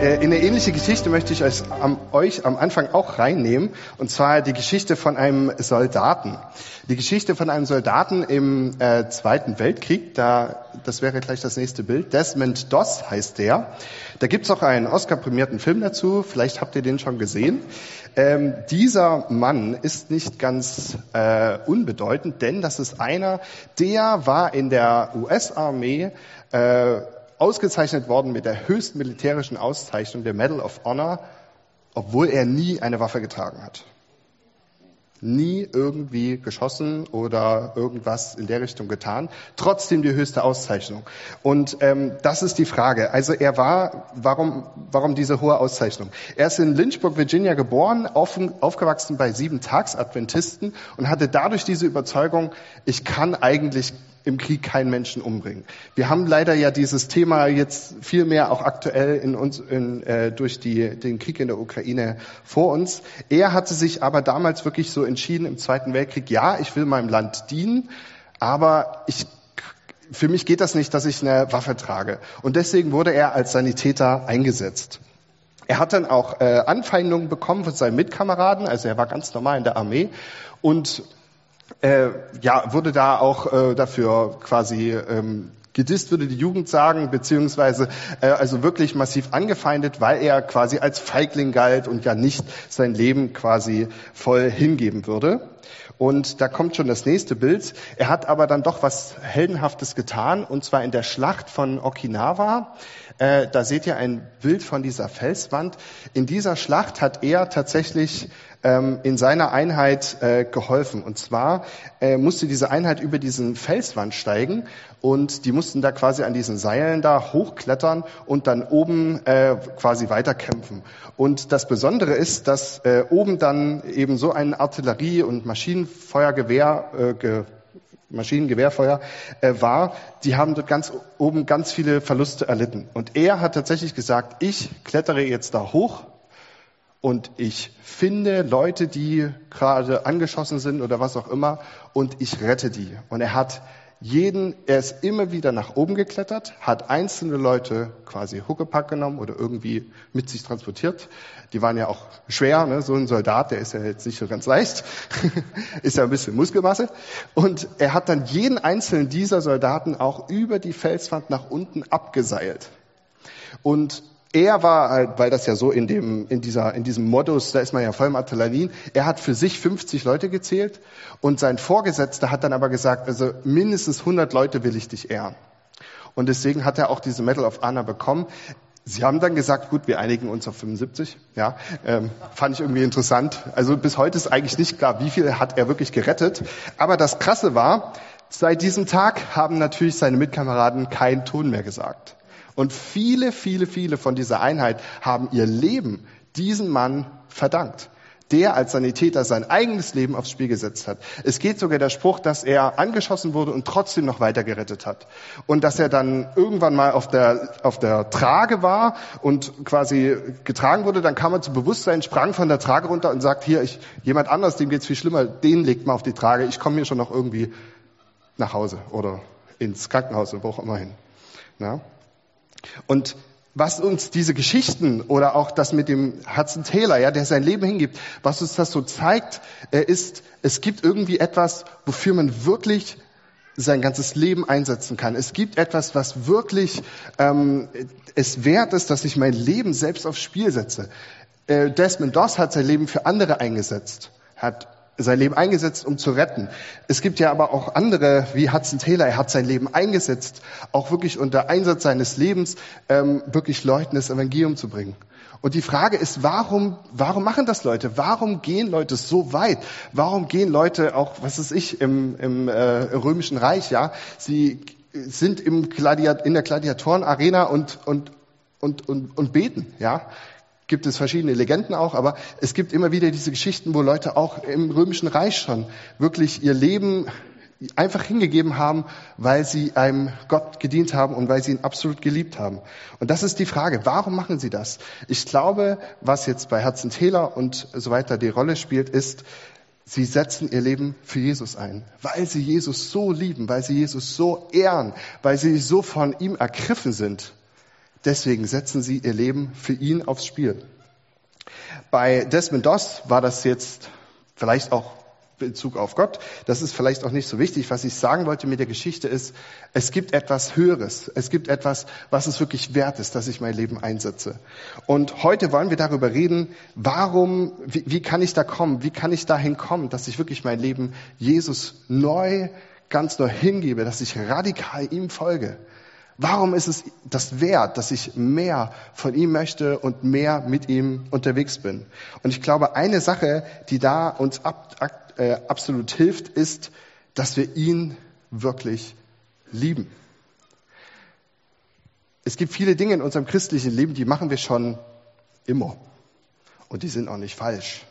In eine ähnliche Geschichte möchte ich euch am, euch am Anfang auch reinnehmen, und zwar die Geschichte von einem Soldaten. Die Geschichte von einem Soldaten im äh, Zweiten Weltkrieg, da, das wäre gleich das nächste Bild. Desmond Doss heißt der. Da gibt's auch einen Oscar-prämierten Film dazu, vielleicht habt ihr den schon gesehen. Ähm, dieser Mann ist nicht ganz äh, unbedeutend, denn das ist einer, der war in der US-Armee äh, ausgezeichnet worden mit der höchsten militärischen Auszeichnung, der Medal of Honor, obwohl er nie eine Waffe getragen hat. Nie irgendwie geschossen oder irgendwas in der Richtung getan. Trotzdem die höchste Auszeichnung. Und ähm, das ist die Frage. Also er war, warum, warum diese hohe Auszeichnung? Er ist in Lynchburg, Virginia geboren, auf, aufgewachsen bei sieben Tags-Adventisten und hatte dadurch diese Überzeugung, ich kann eigentlich im Krieg keinen Menschen umbringen. Wir haben leider ja dieses Thema jetzt viel mehr auch aktuell in uns in, äh, durch die, den Krieg in der Ukraine vor uns. Er hatte sich aber damals wirklich so entschieden im Zweiten Weltkrieg, ja, ich will meinem Land dienen, aber ich für mich geht das nicht, dass ich eine Waffe trage. Und deswegen wurde er als Sanitäter eingesetzt. Er hat dann auch äh, Anfeindungen bekommen von seinen Mitkameraden, also er war ganz normal in der Armee und äh, ja, wurde da auch äh, dafür quasi ähm, gedisst, würde die Jugend sagen, beziehungsweise äh, also wirklich massiv angefeindet, weil er quasi als Feigling galt und ja nicht sein Leben quasi voll hingeben würde. Und da kommt schon das nächste Bild. Er hat aber dann doch was Heldenhaftes getan, und zwar in der Schlacht von Okinawa. Äh, da seht ihr ein Bild von dieser Felswand. In dieser Schlacht hat er tatsächlich ähm, in seiner Einheit äh, geholfen. Und zwar äh, musste diese Einheit über diesen Felswand steigen und die mussten da quasi an diesen Seilen da hochklettern und dann oben äh, quasi weiterkämpfen. Und das Besondere ist, dass äh, oben dann eben so ein Artillerie- und Maschinenfeuergewehr äh, ge Maschinengewehrfeuer äh, war, die haben dort ganz oben ganz viele Verluste erlitten. Und er hat tatsächlich gesagt, ich klettere jetzt da hoch und ich finde Leute, die gerade angeschossen sind oder was auch immer und ich rette die. Und er hat jeden, er ist immer wieder nach oben geklettert, hat einzelne Leute quasi Huckepack genommen oder irgendwie mit sich transportiert. Die waren ja auch schwer, ne? so ein Soldat, der ist ja jetzt nicht so ganz leicht, ist ja ein bisschen Muskelmasse. Und er hat dann jeden einzelnen dieser Soldaten auch über die Felswand nach unten abgeseilt. Und er war halt, weil das ja so in dem, in dieser, in diesem Modus, da ist man ja voll im Adrenalin, er hat für sich 50 Leute gezählt und sein Vorgesetzter hat dann aber gesagt, also mindestens 100 Leute will ich dich ehren. Und deswegen hat er auch diese Medal of Honor bekommen. Sie haben dann gesagt, gut, wir einigen uns auf 75. Ja, ähm, fand ich irgendwie interessant. Also bis heute ist eigentlich nicht klar, wie viel hat er wirklich gerettet. Aber das Krasse war, seit diesem Tag haben natürlich seine Mitkameraden keinen Ton mehr gesagt. Und viele, viele, viele von dieser Einheit haben ihr Leben diesem Mann verdankt, der als Sanitäter sein eigenes Leben aufs Spiel gesetzt hat. Es geht sogar der Spruch, dass er angeschossen wurde und trotzdem noch weiter gerettet hat. Und dass er dann irgendwann mal auf der, auf der Trage war und quasi getragen wurde, dann kam er zu Bewusstsein, sprang von der Trage runter und sagt, hier, ich, jemand anders, dem geht's viel schlimmer, den legt mal auf die Trage, ich komme hier schon noch irgendwie nach Hause oder ins Krankenhaus oder wo auch immer hin. Ja? Und was uns diese Geschichten oder auch das mit dem Hudson Taylor, ja, der sein Leben hingibt, was uns das so zeigt, ist, es gibt irgendwie etwas, wofür man wirklich sein ganzes Leben einsetzen kann. Es gibt etwas, was wirklich ähm, es wert ist, dass ich mein Leben selbst aufs Spiel setze. Äh, Desmond Doss hat sein Leben für andere eingesetzt, hat sein Leben eingesetzt, um zu retten. Es gibt ja aber auch andere, wie Hudson Taylor, er hat sein Leben eingesetzt, auch wirklich unter Einsatz seines Lebens, ähm, wirklich Leuten das Evangelium zu bringen. Und die Frage ist, warum, warum machen das Leute? Warum gehen Leute so weit? Warum gehen Leute auch, was ist ich, im, im äh, römischen Reich, ja? Sie sind im Gladiat, in der Gladiatorenarena und, und, und, und, und beten, ja? Gibt es verschiedene Legenden auch, aber es gibt immer wieder diese Geschichten, wo Leute auch im Römischen Reich schon wirklich ihr Leben einfach hingegeben haben, weil sie einem Gott gedient haben und weil sie ihn absolut geliebt haben. Und das ist die Frage, warum machen sie das? Ich glaube, was jetzt bei Herzen Täler und so weiter die Rolle spielt, ist, sie setzen ihr Leben für Jesus ein, weil sie Jesus so lieben, weil sie Jesus so ehren, weil sie so von ihm ergriffen sind. Deswegen setzen sie ihr Leben für ihn aufs Spiel. Bei Desmond Doss war das jetzt vielleicht auch Bezug auf Gott. Das ist vielleicht auch nicht so wichtig. Was ich sagen wollte mit der Geschichte ist, es gibt etwas Höheres. Es gibt etwas, was es wirklich wert ist, dass ich mein Leben einsetze. Und heute wollen wir darüber reden, warum, wie, wie kann ich da kommen? Wie kann ich dahin kommen, dass ich wirklich mein Leben Jesus neu, ganz neu hingebe, dass ich radikal ihm folge? Warum ist es das wert, dass ich mehr von ihm möchte und mehr mit ihm unterwegs bin? Und ich glaube, eine Sache, die da uns ab, äh, absolut hilft, ist, dass wir ihn wirklich lieben. Es gibt viele Dinge in unserem christlichen Leben, die machen wir schon immer. Und die sind auch nicht falsch.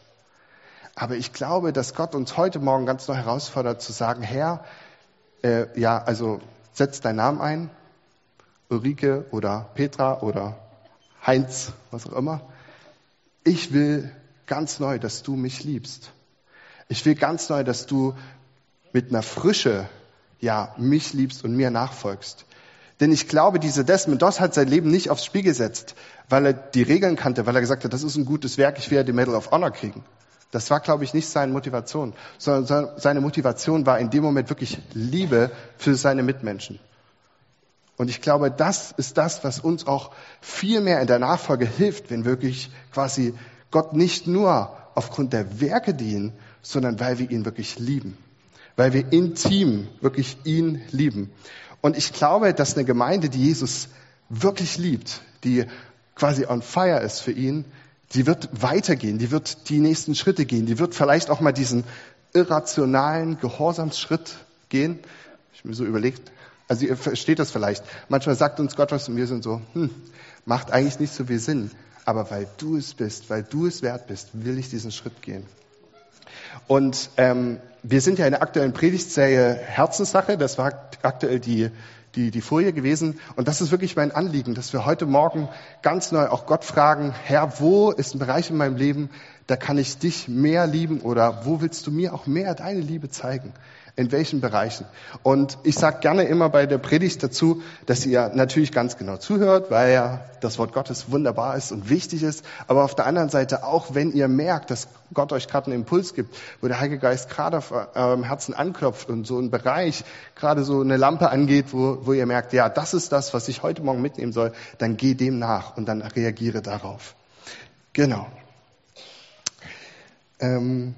Aber ich glaube, dass Gott uns heute Morgen ganz neu herausfordert zu sagen, Herr, äh, ja, also setz deinen Namen ein, Ulrike oder Petra oder Heinz, was auch immer. Ich will ganz neu, dass du mich liebst. Ich will ganz neu, dass du mit einer Frische, ja, mich liebst und mir nachfolgst. Denn ich glaube, dieser Desmond Doss hat sein Leben nicht aufs Spiel gesetzt, weil er die Regeln kannte, weil er gesagt hat, das ist ein gutes Werk, ich werde die Medal of Honor kriegen. Das war, glaube ich, nicht seine Motivation, sondern seine Motivation war in dem Moment wirklich Liebe für seine Mitmenschen. Und ich glaube, das ist das, was uns auch viel mehr in der Nachfolge hilft, wenn wirklich quasi Gott nicht nur aufgrund der Werke dienen, sondern weil wir ihn wirklich lieben. Weil wir intim wirklich ihn lieben. Und ich glaube, dass eine Gemeinde, die Jesus wirklich liebt, die quasi on fire ist für ihn, die wird weitergehen, die wird die nächsten Schritte gehen, die wird vielleicht auch mal diesen irrationalen Gehorsamsschritt gehen. Ich mir so überlegt, also ihr versteht das vielleicht. Manchmal sagt uns Gott was und wir sind so, hm, macht eigentlich nicht so viel Sinn. Aber weil du es bist, weil du es wert bist, will ich diesen Schritt gehen. Und ähm, wir sind ja in der aktuellen Predigtserie Herzenssache. Das war aktuell die, die, die Folie gewesen. Und das ist wirklich mein Anliegen, dass wir heute Morgen ganz neu auch Gott fragen, Herr, wo ist ein Bereich in meinem Leben, da kann ich dich mehr lieben oder wo willst du mir auch mehr deine Liebe zeigen? In welchen Bereichen. Und ich sage gerne immer bei der Predigt dazu, dass ihr natürlich ganz genau zuhört, weil ja das Wort Gottes wunderbar ist und wichtig ist. Aber auf der anderen Seite auch, wenn ihr merkt, dass Gott euch gerade einen Impuls gibt, wo der Heilige Geist gerade auf eurem Herzen anklopft und so ein Bereich, gerade so eine Lampe angeht, wo, wo ihr merkt, ja, das ist das, was ich heute Morgen mitnehmen soll, dann geh dem nach und dann reagiere darauf. Genau. Ähm,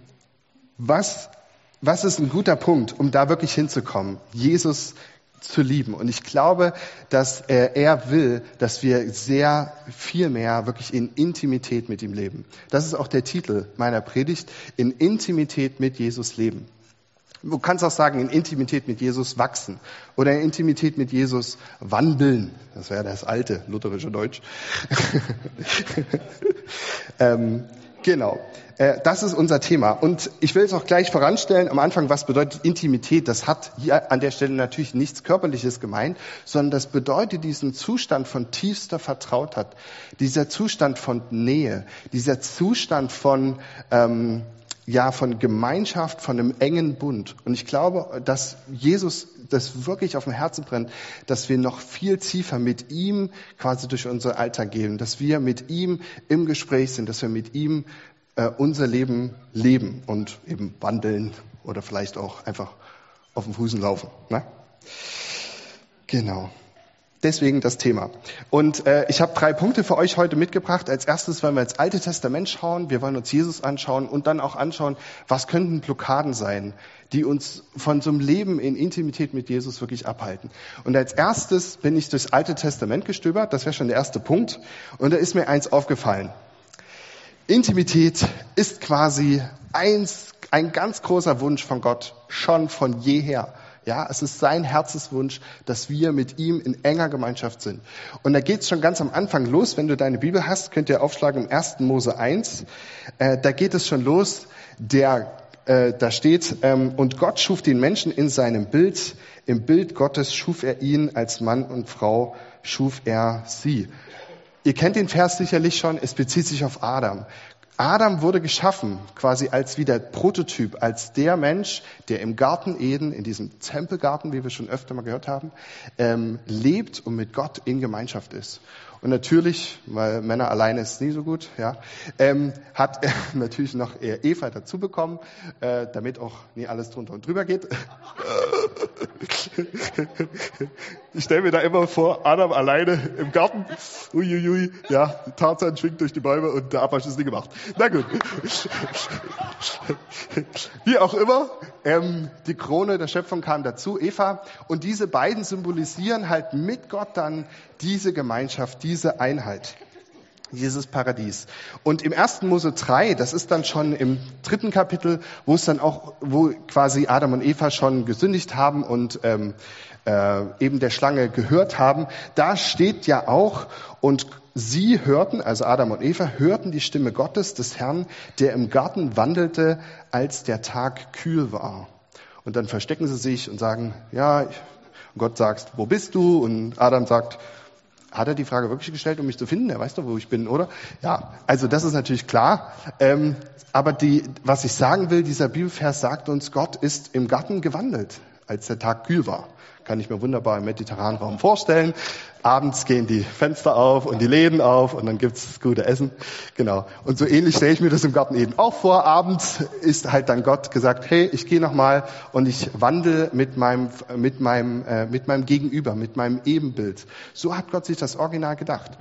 was was ist ein guter Punkt, um da wirklich hinzukommen? Jesus zu lieben. Und ich glaube, dass er, er will, dass wir sehr viel mehr wirklich in Intimität mit ihm leben. Das ist auch der Titel meiner Predigt, in Intimität mit Jesus leben. Du kannst auch sagen, in Intimität mit Jesus wachsen oder in Intimität mit Jesus wandeln. Das wäre das alte lutherische Deutsch. ähm, Genau. Äh, das ist unser Thema. Und ich will es auch gleich voranstellen am Anfang, was bedeutet Intimität? Das hat hier an der Stelle natürlich nichts Körperliches gemeint, sondern das bedeutet diesen Zustand von tiefster Vertrautheit, dieser Zustand von Nähe, dieser Zustand von, ähm, ja, von Gemeinschaft, von einem engen Bund. Und ich glaube, dass Jesus das wirklich auf dem Herzen brennt, dass wir noch viel tiefer mit ihm quasi durch unser Alltag gehen, dass wir mit ihm im Gespräch sind, dass wir mit ihm äh, unser Leben leben und eben wandeln oder vielleicht auch einfach auf dem Fußen laufen. Ne? Genau. Deswegen das Thema. Und äh, ich habe drei Punkte für euch heute mitgebracht. Als erstes wollen wir ins Alte Testament schauen. Wir wollen uns Jesus anschauen und dann auch anschauen, was könnten Blockaden sein, die uns von so einem Leben in Intimität mit Jesus wirklich abhalten. Und als erstes bin ich durchs Alte Testament gestöbert. Das wäre schon der erste Punkt. Und da ist mir eins aufgefallen. Intimität ist quasi eins, ein ganz großer Wunsch von Gott, schon von jeher. Ja, es ist sein Herzenswunsch, dass wir mit ihm in enger Gemeinschaft sind. Und da geht es schon ganz am Anfang los. Wenn du deine Bibel hast, könnt ihr aufschlagen im 1. Mose 1. Äh, da geht es schon los. Der äh, da steht, ähm, und Gott schuf den Menschen in seinem Bild, im Bild Gottes schuf er ihn, als Mann und Frau schuf er sie. Ihr kennt den Vers sicherlich schon, es bezieht sich auf Adam. Adam wurde geschaffen quasi als wie der Prototyp, als der Mensch, der im Garten Eden, in diesem Tempelgarten, wie wir schon öfter mal gehört haben, ähm, lebt und mit Gott in Gemeinschaft ist. Und natürlich, weil Männer alleine ist nie so gut, ja, ähm, hat er natürlich noch Eva dazu bekommen, äh, damit auch nie alles drunter und drüber geht. ich stelle mir da immer vor, Adam alleine im Garten, uiuiui, ja, Tarzan schwingt durch die Bäume und der Abwasch ist nie gemacht. Na gut. Wie auch immer, ähm, die Krone der Schöpfung kam dazu, Eva, und diese beiden symbolisieren halt mit Gott dann diese Gemeinschaft, diese Einheit dieses Paradies. Und im ersten Mose 3, das ist dann schon im dritten Kapitel, wo es dann auch, wo quasi Adam und Eva schon gesündigt haben und ähm, äh, eben der Schlange gehört haben, da steht ja auch, und sie hörten, also Adam und Eva, hörten die Stimme Gottes, des Herrn, der im Garten wandelte, als der Tag kühl war. Und dann verstecken sie sich und sagen, ja, Gott sagt, wo bist du? Und Adam sagt, hat er die Frage wirklich gestellt, um mich zu finden? Er weiß doch, wo ich bin, oder? Ja, also das ist natürlich klar. Ähm, aber die, was ich sagen will, dieser Bibelvers sagt uns, Gott ist im Garten gewandelt, als der Tag kühl war. Kann ich mir wunderbar im mediterranen Raum vorstellen. Abends gehen die Fenster auf und die Läden auf und dann gibt's gute Essen. Genau. Und so ähnlich stelle ich mir das im Garten Eden auch vor. Abends ist halt dann Gott gesagt, hey, ich gehe nochmal und ich wandle mit meinem, mit meinem, äh, mit meinem Gegenüber, mit meinem Ebenbild. So hat Gott sich das Original gedacht.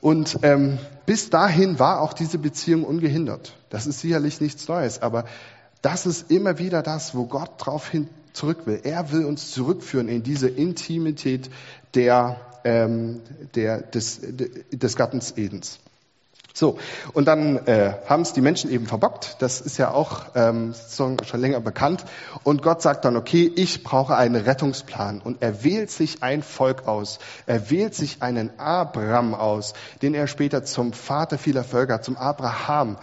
Und ähm, bis dahin war auch diese Beziehung ungehindert. Das ist sicherlich nichts Neues, aber das ist immer wieder das, wo Gott drauf hin zurück will. Er will uns zurückführen in diese Intimität der, ähm, der, des, des Gartens Edens. So, und dann äh, haben es die Menschen eben verbockt. Das ist ja auch ähm, schon länger bekannt. Und Gott sagt dann, okay, ich brauche einen Rettungsplan. Und er wählt sich ein Volk aus. Er wählt sich einen Abraham aus, den er später zum Vater vieler Völker, zum Abraham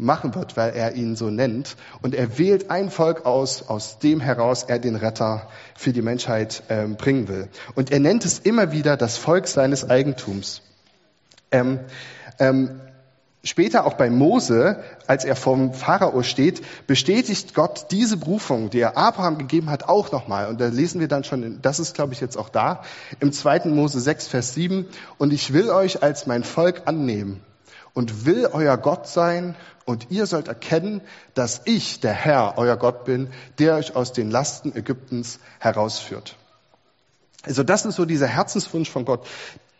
machen wird, weil er ihn so nennt. Und er wählt ein Volk aus, aus dem heraus er den Retter für die Menschheit ähm, bringen will. Und er nennt es immer wieder das Volk seines Eigentums. Ähm, ähm, Später auch bei Mose, als er vom Pharao steht, bestätigt Gott diese Berufung, die er Abraham gegeben hat, auch nochmal. Und da lesen wir dann schon, das ist glaube ich jetzt auch da, im zweiten Mose 6, Vers 7. Und ich will euch als mein Volk annehmen und will euer Gott sein und ihr sollt erkennen, dass ich der Herr, euer Gott bin, der euch aus den Lasten Ägyptens herausführt. Also das ist so dieser Herzenswunsch von Gott.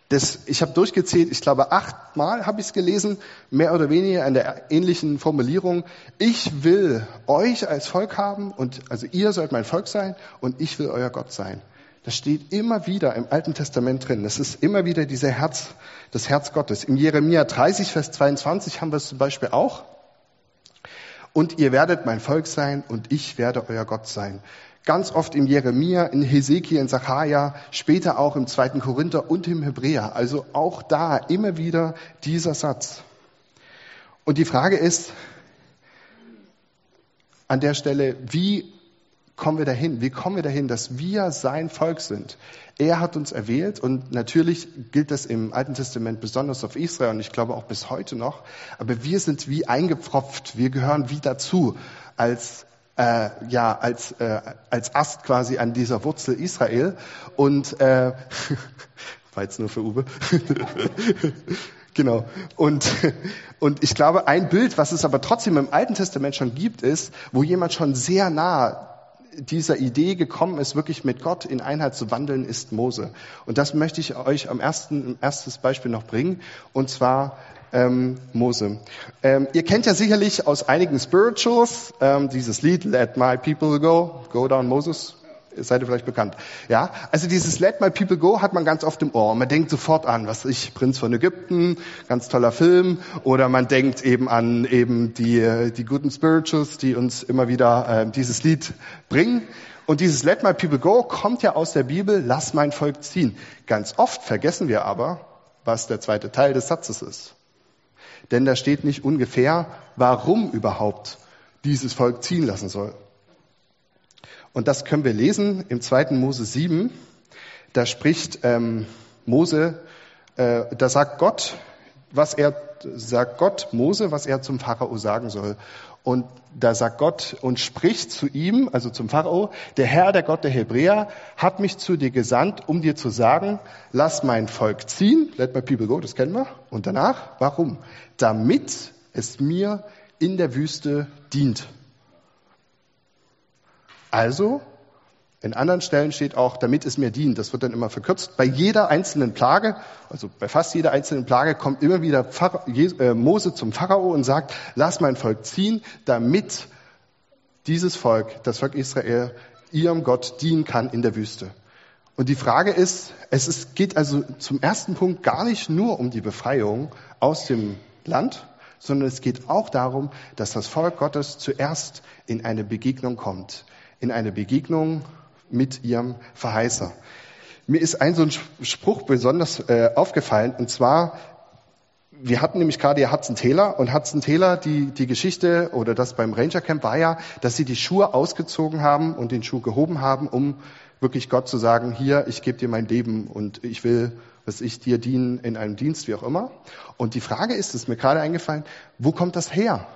Das, ich habe durchgezählt, ich glaube achtmal habe ich es gelesen, mehr oder weniger in der ähnlichen Formulierung. Ich will euch als Volk haben und also ihr sollt mein Volk sein und ich will euer Gott sein. Das steht immer wieder im Alten Testament drin. Das ist immer wieder dieser Herz, das Herz Gottes. Im Jeremia 30, Vers 22 haben wir es zum Beispiel auch. Und ihr werdet mein Volk sein und ich werde euer Gott sein. Ganz oft im Jeremia, in Hesekiel, in Sacharja, später auch im zweiten Korinther und im Hebräer. Also auch da immer wieder dieser Satz. Und die Frage ist an der Stelle, wie kommen wir dahin? Wie kommen wir dahin, dass wir sein Volk sind? Er hat uns erwählt und natürlich gilt das im Alten Testament besonders auf Israel und ich glaube auch bis heute noch. Aber wir sind wie eingepfropft, wir gehören wie dazu als äh, ja als äh, als Ast quasi an dieser Wurzel Israel und äh, war jetzt nur für Uwe. Genau. Und, und ich glaube, ein Bild, was es aber trotzdem im Alten Testament schon gibt, ist, wo jemand schon sehr nah dieser Idee gekommen ist, wirklich mit Gott in Einheit zu wandeln, ist Mose. Und das möchte ich euch am ersten, erstes Beispiel noch bringen, und zwar ähm, Mose. Ähm, ihr kennt ja sicherlich aus einigen Spirituals ähm, dieses Lied Let My People Go, Go Down Moses, seid ihr vielleicht bekannt. Ja, also dieses Let My People Go hat man ganz oft im Ohr. Man denkt sofort an, was ich, Prinz von Ägypten, ganz toller Film, oder man denkt eben an eben die, die guten Spirituals, die uns immer wieder äh, dieses Lied bringen. Und dieses Let My People Go kommt ja aus der Bibel, lass mein Volk ziehen. Ganz oft vergessen wir aber, was der zweite Teil des Satzes ist. Denn da steht nicht ungefähr, warum überhaupt dieses Volk ziehen lassen soll. Und das können wir lesen im 2. Mose 7. Da spricht ähm, Mose, äh, da sagt Gott, was er sagt Gott Mose, was er zum Pharao sagen soll. Und da sagt Gott und spricht zu ihm, also zum Pharao, der Herr, der Gott der Hebräer, hat mich zu dir gesandt, um dir zu sagen, lass mein Volk ziehen, let my people go, das kennen wir. Und danach, warum? Damit es mir in der Wüste dient. Also in anderen Stellen steht auch, damit es mir dient. Das wird dann immer verkürzt. Bei jeder einzelnen Plage, also bei fast jeder einzelnen Plage, kommt immer wieder äh, Mose zum Pharao und sagt, lass mein Volk ziehen, damit dieses Volk, das Volk Israel, ihrem Gott dienen kann in der Wüste. Und die Frage ist, es ist, geht also zum ersten Punkt gar nicht nur um die Befreiung aus dem Land, sondern es geht auch darum, dass das Volk Gottes zuerst in eine Begegnung kommt. In eine Begegnung mit ihrem Verheißer. Mir ist ein so ein Spruch besonders äh, aufgefallen, und zwar, wir hatten nämlich gerade ja Hudson Taylor, und Hudson Taylor, die, die Geschichte oder das beim Ranger Camp war ja, dass sie die Schuhe ausgezogen haben und den Schuh gehoben haben, um wirklich Gott zu sagen, hier, ich gebe dir mein Leben und ich will, dass ich dir dienen in einem Dienst, wie auch immer. Und die Frage ist, ist mir gerade eingefallen, wo kommt das her?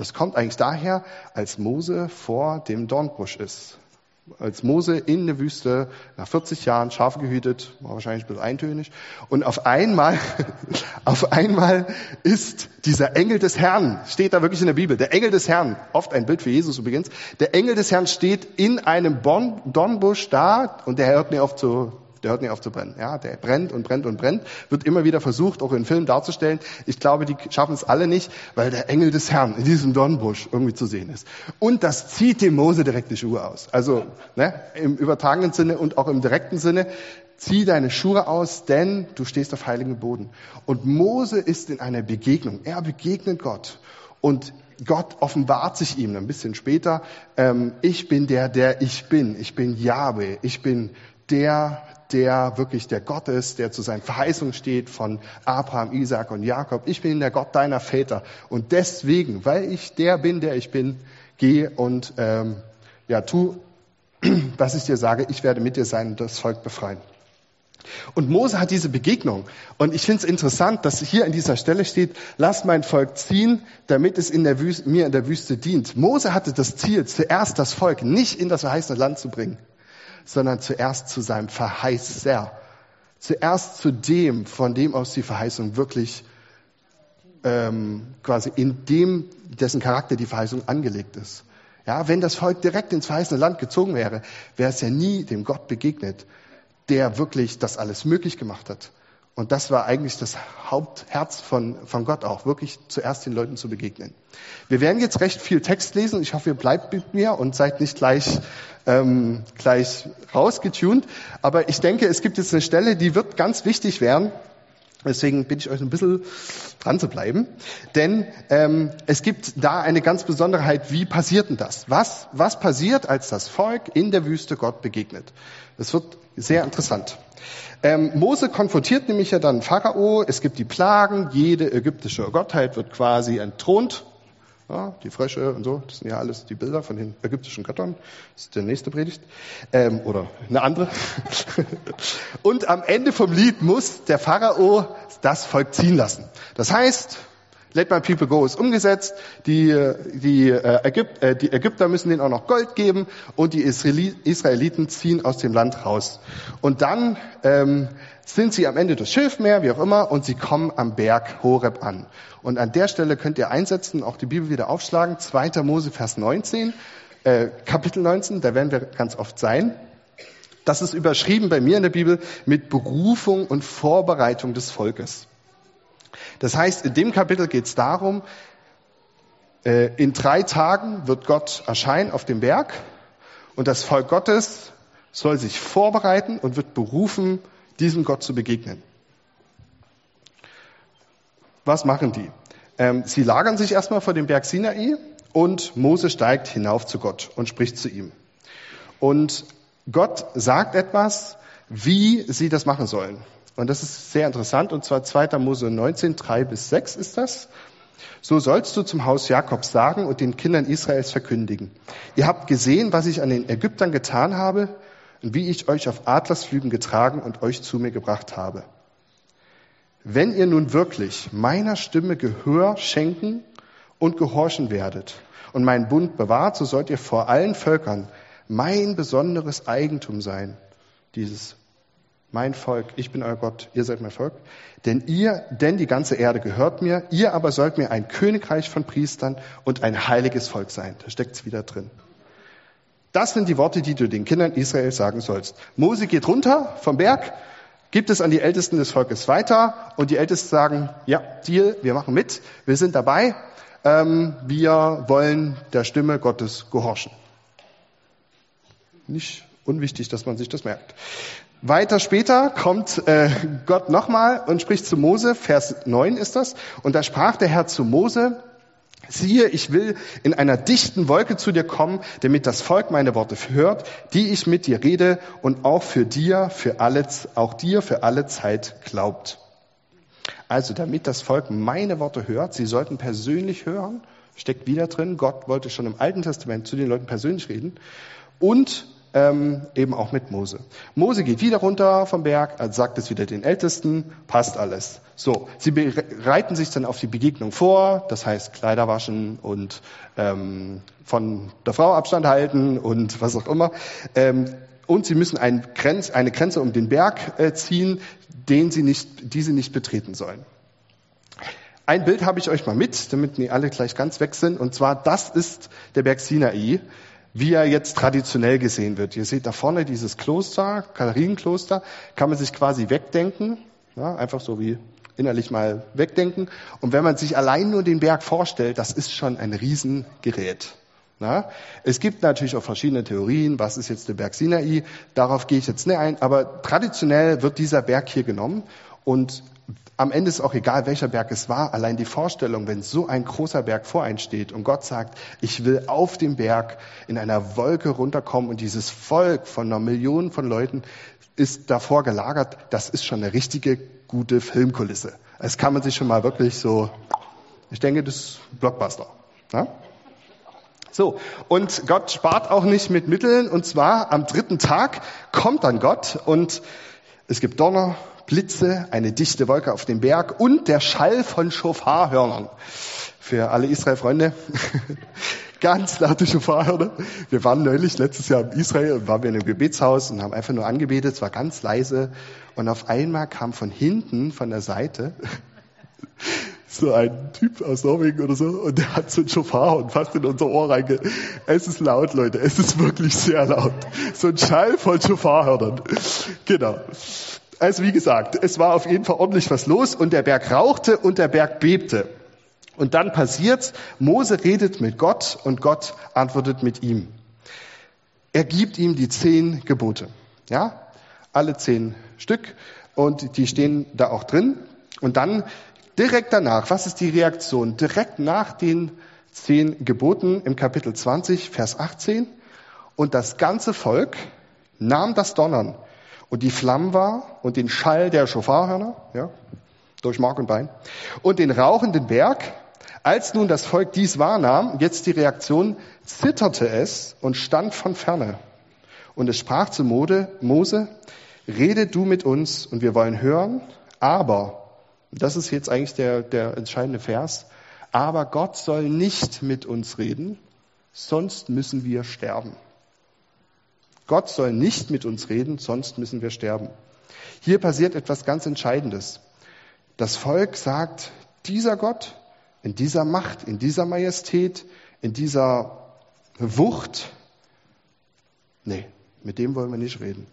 Das kommt eigentlich daher, als Mose vor dem Dornbusch ist als Mose in der Wüste nach 40 Jahren Schafe gehütet, war wahrscheinlich ein bisschen eintönig. Und auf einmal, auf einmal ist dieser Engel des Herrn, steht da wirklich in der Bibel, der Engel des Herrn, oft ein Bild für Jesus übrigens, der Engel des Herrn steht in einem Dornbusch da und der hört nicht auf zu der hört nicht auf zu brennen. Ja, der brennt und brennt und brennt, wird immer wieder versucht, auch in Filmen darzustellen. Ich glaube, die schaffen es alle nicht, weil der Engel des Herrn in diesem Dornbusch irgendwie zu sehen ist. Und das zieht dem Mose direkt die Schuhe aus. Also ne, im übertragenen Sinne und auch im direkten Sinne, zieh deine Schuhe aus, denn du stehst auf heiligem Boden. Und Mose ist in einer Begegnung. Er begegnet Gott. Und Gott offenbart sich ihm ein bisschen später. Ähm, ich bin der, der ich bin. Ich bin Yahweh. Ich bin der, der wirklich der Gott ist, der zu seinen Verheißungen steht von Abraham, Isaac und Jakob. Ich bin der Gott deiner Väter. Und deswegen, weil ich der bin, der ich bin, geh und ähm, ja, tu, was ich dir sage. Ich werde mit dir sein und das Volk befreien. Und Mose hat diese Begegnung. Und ich finde es interessant, dass hier an dieser Stelle steht, lass mein Volk ziehen, damit es in Wüste, mir in der Wüste dient. Mose hatte das Ziel, zuerst das Volk nicht in das verheißene Land zu bringen, sondern zuerst zu seinem Verheißer. Zuerst zu dem, von dem aus die Verheißung wirklich ähm, quasi in dem, dessen Charakter die Verheißung angelegt ist. Ja, wenn das Volk direkt ins verheißene Land gezogen wäre, wäre es ja nie dem Gott begegnet, der wirklich das alles möglich gemacht hat. Und das war eigentlich das Hauptherz von, von Gott auch, wirklich zuerst den Leuten zu begegnen. Wir werden jetzt recht viel Text lesen. Ich hoffe, ihr bleibt mit mir und seid nicht gleich, ähm, gleich rausgetunt. Aber ich denke, es gibt jetzt eine Stelle, die wird ganz wichtig werden. Deswegen bitte ich euch ein bisschen dran zu bleiben. Denn ähm, es gibt da eine ganz Besonderheit. Wie passiert denn das? Was, was passiert, als das Volk in der Wüste Gott begegnet? Das wird sehr interessant. Ähm, Mose konfrontiert nämlich ja dann Pharao, es gibt die Plagen, jede ägyptische Gottheit wird quasi entthront. Ja, die Frösche und so, das sind ja alles die Bilder von den ägyptischen Göttern. Das ist der nächste Predigt. Ähm, oder eine andere. und am Ende vom Lied muss der Pharao das Volk ziehen lassen. Das heißt, Let my people go ist umgesetzt. Die, die, äh, Ägypt, äh, die Ägypter müssen denen auch noch Gold geben und die Israeliten ziehen aus dem Land raus. Und dann ähm, sind sie am Ende des Schilfmeer, wie auch immer, und sie kommen am Berg Horeb an. Und an der Stelle könnt ihr einsetzen, auch die Bibel wieder aufschlagen, 2. Mose, Vers 19, äh, Kapitel 19, da werden wir ganz oft sein. Das ist überschrieben bei mir in der Bibel mit Berufung und Vorbereitung des Volkes. Das heißt, in dem Kapitel geht es darum, äh, in drei Tagen wird Gott erscheinen auf dem Berg und das Volk Gottes soll sich vorbereiten und wird berufen, diesem Gott zu begegnen. Was machen die? Ähm, sie lagern sich erstmal vor dem Berg Sinai und Mose steigt hinauf zu Gott und spricht zu ihm. Und Gott sagt etwas, wie sie das machen sollen. Und das ist sehr interessant, und zwar 2. Mose 19, 3 bis 6 ist das. So sollst du zum Haus Jakobs sagen und den Kindern Israels verkündigen. Ihr habt gesehen, was ich an den Ägyptern getan habe und wie ich euch auf Adlersflügen getragen und euch zu mir gebracht habe. Wenn ihr nun wirklich meiner Stimme Gehör schenken und gehorchen werdet und meinen Bund bewahrt, so sollt ihr vor allen Völkern mein besonderes Eigentum sein. Dieses mein Volk, ich bin euer Gott, ihr seid mein Volk. Denn ihr, denn die ganze Erde gehört mir, ihr aber sollt mir ein Königreich von Priestern und ein heiliges Volk sein. Da steckt's wieder drin. Das sind die Worte, die du den Kindern Israels sagen sollst. Mose geht runter vom Berg, gibt es an die Ältesten des Volkes weiter und die Ältesten sagen, ja, Deal, wir machen mit, wir sind dabei, ähm, wir wollen der Stimme Gottes gehorchen. Nicht unwichtig, dass man sich das merkt. Weiter später kommt äh, Gott nochmal und spricht zu Mose, Vers 9 ist das, und da sprach der Herr zu Mose, siehe, ich will in einer dichten Wolke zu dir kommen, damit das Volk meine Worte hört, die ich mit dir rede und auch für dir, für alle, auch dir für alle Zeit glaubt. Also damit das Volk meine Worte hört, sie sollten persönlich hören, steckt wieder drin, Gott wollte schon im Alten Testament zu den Leuten persönlich reden und ähm, eben auch mit Mose. Mose geht wieder runter vom Berg, sagt es wieder den Ältesten, passt alles. So, sie bereiten sich dann auf die Begegnung vor, das heißt Kleider waschen und ähm, von der Frau Abstand halten und was auch immer. Ähm, und sie müssen ein Grenz, eine Grenze um den Berg äh, ziehen, den sie nicht, die sie nicht betreten sollen. Ein Bild habe ich euch mal mit, damit nie alle gleich ganz weg sind. Und zwar, das ist der Berg Sinai wie er jetzt traditionell gesehen wird. Ihr seht da vorne dieses Kloster, Katharinenkloster, kann man sich quasi wegdenken, ja, einfach so wie innerlich mal wegdenken. Und wenn man sich allein nur den Berg vorstellt, das ist schon ein Riesengerät. Ja, es gibt natürlich auch verschiedene Theorien, was ist jetzt der Berg Sinai, darauf gehe ich jetzt nicht ein, aber traditionell wird dieser Berg hier genommen und am Ende ist auch egal, welcher Berg es war. Allein die Vorstellung, wenn so ein großer Berg vor einen steht und Gott sagt, ich will auf dem Berg in einer Wolke runterkommen und dieses Volk von einer Million von Leuten ist davor gelagert, das ist schon eine richtige gute Filmkulisse. Das kann man sich schon mal wirklich so, ich denke, das ist Blockbuster. Ja? So, und Gott spart auch nicht mit Mitteln, und zwar am dritten Tag kommt dann Gott und es gibt Donner, Blitze, eine dichte Wolke auf dem Berg und der Schall von Schofarhörnern. Für alle Israel-Freunde, ganz laute Schofarhörner. Wir waren neulich letztes Jahr in Israel und waren wir in einem Gebetshaus und haben einfach nur angebetet, es war ganz leise und auf einmal kam von hinten, von der Seite, so ein Typ aus Norwegen oder so und der hat so ein Schofar fast in unser Ohr reinge. Es ist laut, Leute, es ist wirklich sehr laut. So ein Schall von Schofarhörnern. Genau. Also wie gesagt, es war auf jeden Fall ordentlich was los und der Berg rauchte und der Berg bebte. Und dann passiert's, Mose redet mit Gott und Gott antwortet mit ihm. Er gibt ihm die zehn Gebote. Ja, alle zehn Stück und die stehen da auch drin. Und dann direkt danach, was ist die Reaktion? Direkt nach den zehn Geboten im Kapitel 20, Vers 18. Und das ganze Volk nahm das Donnern und die Flammen war und den Schall der Schofarhörner, ja, durch Mark und Bein, und den rauchenden Berg. Als nun das Volk dies wahrnahm, jetzt die Reaktion, zitterte es und stand von ferne. Und es sprach zu Mose, rede du mit uns und wir wollen hören, aber, das ist jetzt eigentlich der, der entscheidende Vers, aber Gott soll nicht mit uns reden, sonst müssen wir sterben. Gott soll nicht mit uns reden, sonst müssen wir sterben. Hier passiert etwas ganz Entscheidendes. Das Volk sagt, dieser Gott in dieser Macht, in dieser Majestät, in dieser Wucht, nee, mit dem wollen wir nicht reden.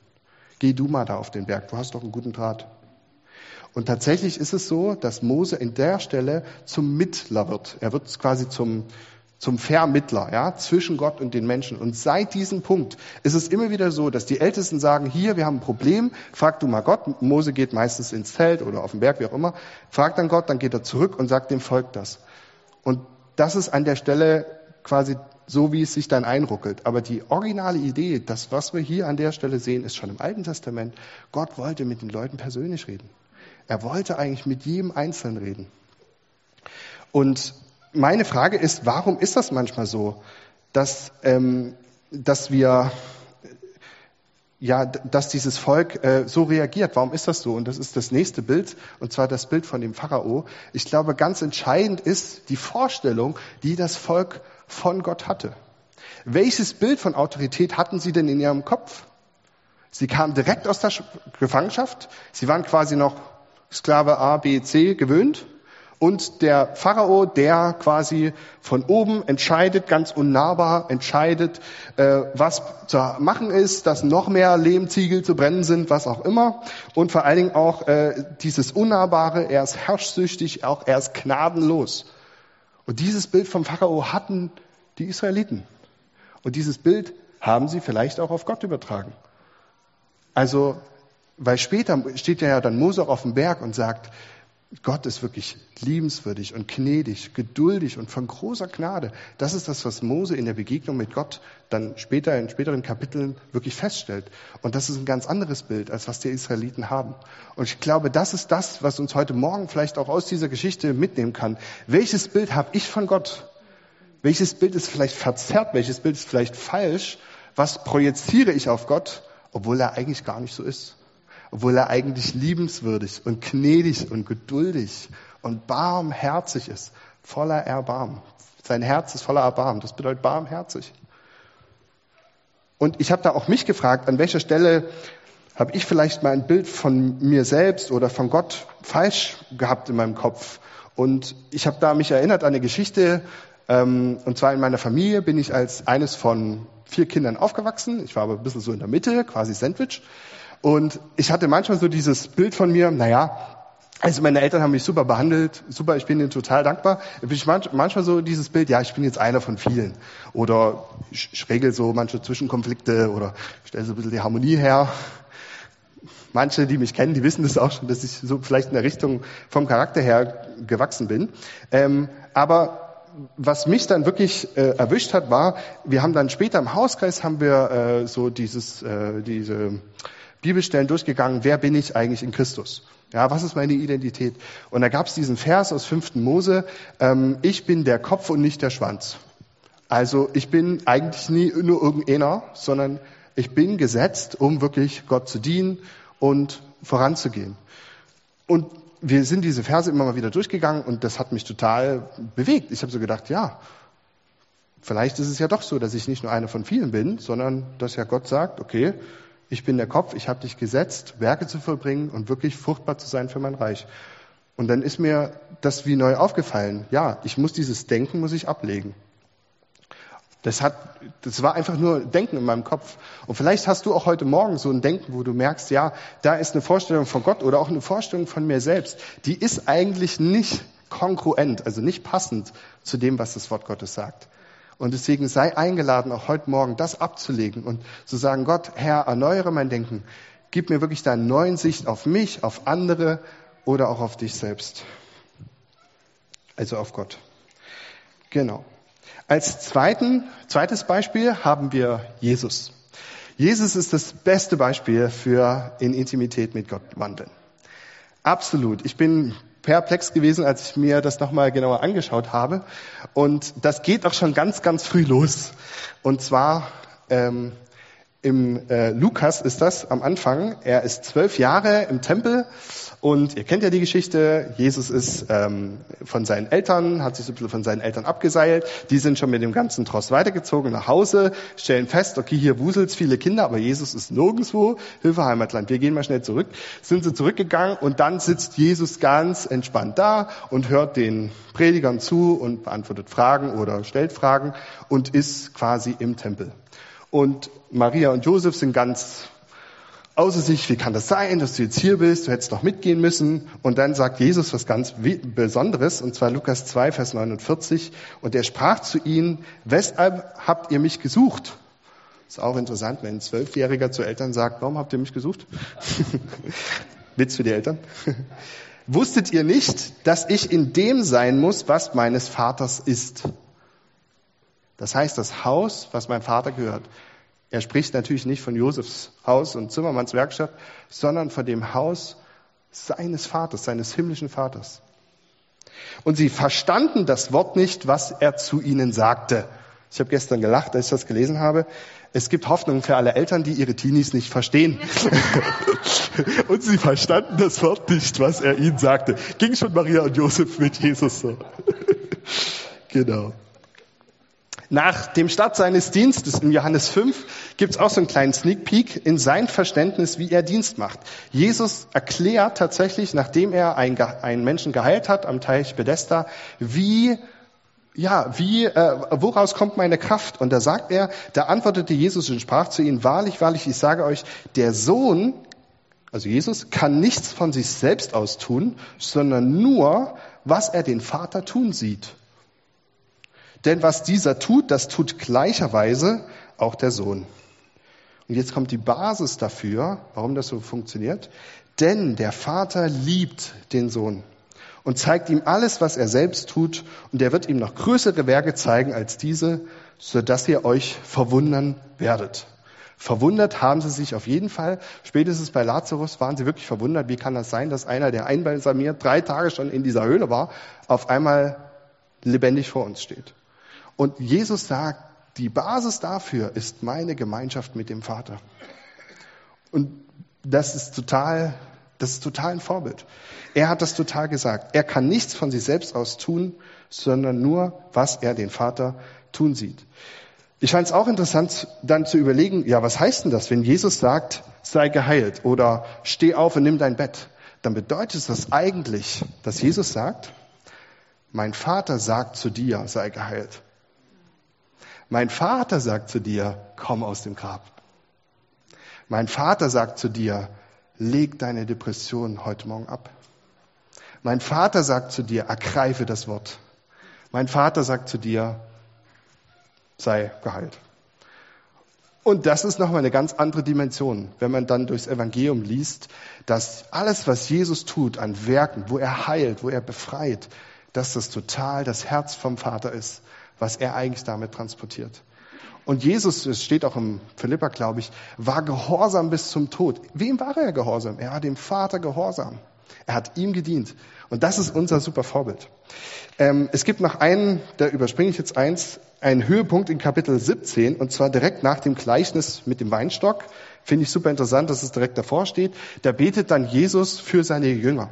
Geh du mal da auf den Berg, du hast doch einen guten Draht. Und tatsächlich ist es so, dass Mose in der Stelle zum Mittler wird. Er wird quasi zum, zum Vermittler, ja, zwischen Gott und den Menschen. Und seit diesem Punkt ist es immer wieder so, dass die Ältesten sagen, hier, wir haben ein Problem, frag du mal Gott. Mose geht meistens ins Zelt oder auf den Berg, wie auch immer. Fragt dann Gott, dann geht er zurück und sagt dem Volk das. Und das ist an der Stelle quasi so, wie es sich dann einruckelt. Aber die originale Idee, das, was wir hier an der Stelle sehen, ist schon im Alten Testament. Gott wollte mit den Leuten persönlich reden. Er wollte eigentlich mit jedem Einzelnen reden. Und meine Frage ist, warum ist das manchmal so, dass, ähm, dass wir ja, dass dieses Volk äh, so reagiert. Warum ist das so? Und das ist das nächste Bild, und zwar das Bild von dem Pharao. Ich glaube, ganz entscheidend ist die Vorstellung, die das Volk von Gott hatte. Welches Bild von Autorität hatten sie denn in ihrem Kopf? Sie kamen direkt aus der Gefangenschaft. Sie waren quasi noch Sklave A, B, C gewöhnt. Und der Pharao, der quasi von oben entscheidet, ganz unnahbar entscheidet, äh, was zu machen ist, dass noch mehr Lehmziegel zu brennen sind, was auch immer. Und vor allen Dingen auch äh, dieses Unnahbare, er ist herrschsüchtig, auch er ist gnadenlos. Und dieses Bild vom Pharao hatten die Israeliten. Und dieses Bild haben sie vielleicht auch auf Gott übertragen. Also, weil später steht ja dann Mose auf dem Berg und sagt, Gott ist wirklich liebenswürdig und gnädig, geduldig und von großer Gnade. Das ist das, was Mose in der Begegnung mit Gott dann später in späteren Kapiteln wirklich feststellt. Und das ist ein ganz anderes Bild, als was die Israeliten haben. Und ich glaube, das ist das, was uns heute Morgen vielleicht auch aus dieser Geschichte mitnehmen kann. Welches Bild habe ich von Gott? Welches Bild ist vielleicht verzerrt? Welches Bild ist vielleicht falsch? Was projiziere ich auf Gott, obwohl er eigentlich gar nicht so ist? Obwohl er eigentlich liebenswürdig und gnädig und geduldig und barmherzig ist, voller Erbarmen. Sein Herz ist voller Erbarmen, das bedeutet barmherzig. Und ich habe da auch mich gefragt, an welcher Stelle habe ich vielleicht mal ein Bild von mir selbst oder von Gott falsch gehabt in meinem Kopf. Und ich habe da mich erinnert an eine Geschichte, ähm, und zwar in meiner Familie bin ich als eines von vier Kindern aufgewachsen. Ich war aber ein bisschen so in der Mitte, quasi Sandwich. Und ich hatte manchmal so dieses Bild von mir, naja, also meine Eltern haben mich super behandelt, super, ich bin ihnen total dankbar. Ich manchmal so dieses Bild, ja, ich bin jetzt einer von vielen. Oder ich regel so manche Zwischenkonflikte oder stelle so ein bisschen die Harmonie her. Manche, die mich kennen, die wissen das auch schon, dass ich so vielleicht in der Richtung vom Charakter her gewachsen bin. Ähm, aber was mich dann wirklich äh, erwischt hat, war, wir haben dann später im Hauskreis haben wir äh, so dieses, äh, diese Bibelstellen durchgegangen, wer bin ich eigentlich in Christus? Ja, was ist meine Identität? Und da gab es diesen Vers aus 5. Mose, ähm, ich bin der Kopf und nicht der Schwanz. Also ich bin eigentlich nie nur irgendeiner, sondern ich bin gesetzt, um wirklich Gott zu dienen und voranzugehen. Und wir sind diese Verse immer mal wieder durchgegangen und das hat mich total bewegt. Ich habe so gedacht, ja, vielleicht ist es ja doch so, dass ich nicht nur einer von vielen bin, sondern dass ja Gott sagt, okay, ich bin der Kopf, ich habe dich gesetzt, Werke zu vollbringen und wirklich fruchtbar zu sein für mein Reich. Und dann ist mir das wie neu aufgefallen. Ja, ich muss dieses Denken, muss ich ablegen. Das hat, das war einfach nur Denken in meinem Kopf. Und vielleicht hast du auch heute Morgen so ein Denken, wo du merkst, ja, da ist eine Vorstellung von Gott oder auch eine Vorstellung von mir selbst. Die ist eigentlich nicht kongruent, also nicht passend zu dem, was das Wort Gottes sagt. Und deswegen sei eingeladen, auch heute Morgen das abzulegen und zu sagen, Gott, Herr, erneuere mein Denken. Gib mir wirklich deine neuen Sicht auf mich, auf andere oder auch auf dich selbst. Also auf Gott. Genau. Als zweiten, zweites Beispiel haben wir Jesus. Jesus ist das beste Beispiel für in Intimität mit Gott wandeln. Absolut. Ich bin perplex gewesen, als ich mir das nochmal genauer angeschaut habe. Und das geht auch schon ganz, ganz früh los. Und zwar ähm, im äh, Lukas ist das am Anfang. Er ist zwölf Jahre im Tempel und ihr kennt ja die Geschichte. Jesus ist ähm, von seinen Eltern, hat sich so ein bisschen von seinen Eltern abgeseilt. Die sind schon mit dem ganzen Tross weitergezogen nach Hause, stellen fest, okay, hier wuselt's viele Kinder, aber Jesus ist nirgendwo. Hilfe Heimatland, wir gehen mal schnell zurück. Sind sie zurückgegangen und dann sitzt Jesus ganz entspannt da und hört den Predigern zu und beantwortet Fragen oder stellt Fragen und ist quasi im Tempel. Und Maria und Josef sind ganz außer sich, wie kann das sein, dass du jetzt hier bist, du hättest doch mitgehen müssen. Und dann sagt Jesus was ganz Besonderes, und zwar Lukas 2, Vers 49. Und er sprach zu ihnen, weshalb habt ihr mich gesucht? Ist auch interessant, wenn ein Zwölfjähriger zu Eltern sagt, warum habt ihr mich gesucht? Witz für die Eltern. Wusstet ihr nicht, dass ich in dem sein muss, was meines Vaters ist? Das heißt, das Haus, was mein Vater gehört. Er spricht natürlich nicht von Josefs Haus und Zimmermanns Werkstatt, sondern von dem Haus seines Vaters, seines himmlischen Vaters. Und sie verstanden das Wort nicht, was er zu ihnen sagte. Ich habe gestern gelacht, als ich das gelesen habe. Es gibt Hoffnung für alle Eltern, die ihre Teenies nicht verstehen. und sie verstanden das Wort nicht, was er ihnen sagte. Ging schon Maria und Josef mit Jesus so. genau. Nach dem Start seines Dienstes in Johannes 5 gibt es auch so einen kleinen Sneak Peek in sein Verständnis, wie er Dienst macht. Jesus erklärt tatsächlich, nachdem er einen Menschen geheilt hat am Teich Bethesda, wie ja, wie, äh, woraus kommt meine Kraft? Und da sagt er, da antwortete Jesus und sprach zu ihnen, wahrlich, wahrlich, ich sage euch, der Sohn, also Jesus, kann nichts von sich selbst aus tun, sondern nur, was er den Vater tun sieht. Denn was dieser tut, das tut gleicherweise auch der Sohn. Und jetzt kommt die Basis dafür, warum das so funktioniert. Denn der Vater liebt den Sohn und zeigt ihm alles, was er selbst tut, und er wird ihm noch größere Werke zeigen als diese, so dass ihr euch verwundern werdet. Verwundert haben sie sich auf jeden Fall. Spätestens bei Lazarus waren sie wirklich verwundert. Wie kann das sein, dass einer, der einbalsamiert drei Tage schon in dieser Höhle war, auf einmal lebendig vor uns steht? Und Jesus sagt, die Basis dafür ist meine Gemeinschaft mit dem Vater. Und das ist total das ist total ein Vorbild. Er hat das total gesagt. Er kann nichts von sich selbst aus tun, sondern nur, was er den Vater tun sieht. Ich fand es auch interessant, dann zu überlegen, ja, was heißt denn das, wenn Jesus sagt, sei geheilt oder steh auf und nimm dein Bett? Dann bedeutet das eigentlich, dass Jesus sagt, mein Vater sagt zu dir, sei geheilt. Mein Vater sagt zu dir, komm aus dem Grab. Mein Vater sagt zu dir, leg deine Depression heute Morgen ab. Mein Vater sagt zu dir, ergreife das Wort. Mein Vater sagt zu dir, sei geheilt. Und das ist nochmal eine ganz andere Dimension, wenn man dann durchs Evangelium liest, dass alles, was Jesus tut an Werken, wo er heilt, wo er befreit, dass das total das Herz vom Vater ist, was er eigentlich damit transportiert. Und Jesus, es steht auch im Philippa, glaube ich, war gehorsam bis zum Tod. Wem war er gehorsam? Er war dem Vater gehorsam. Er hat ihm gedient. Und das ist unser super Vorbild. Ähm, es gibt noch einen, da überspringe ich jetzt eins, einen Höhepunkt in Kapitel 17, und zwar direkt nach dem Gleichnis mit dem Weinstock. Finde ich super interessant, dass es direkt davor steht. Da betet dann Jesus für seine Jünger.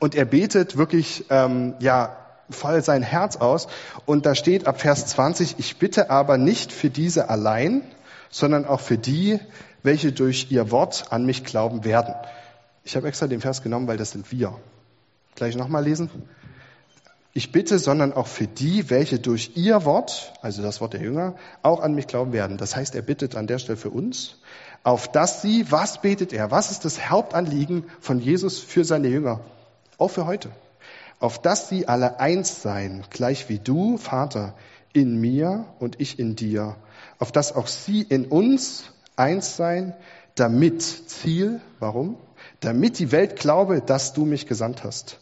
Und er betet wirklich, ähm, ja, voll sein Herz aus. Und da steht ab Vers 20, ich bitte aber nicht für diese allein, sondern auch für die, welche durch ihr Wort an mich glauben werden. Ich habe extra den Vers genommen, weil das sind wir. Gleich nochmal lesen. Ich bitte, sondern auch für die, welche durch ihr Wort, also das Wort der Jünger, auch an mich glauben werden. Das heißt, er bittet an der Stelle für uns, auf dass sie, was betet er? Was ist das Hauptanliegen von Jesus für seine Jünger? Auch für heute auf dass sie alle eins seien, gleich wie du, Vater, in mir und ich in dir, auf dass auch sie in uns eins seien, damit Ziel, warum? Damit die Welt glaube, dass du mich gesandt hast.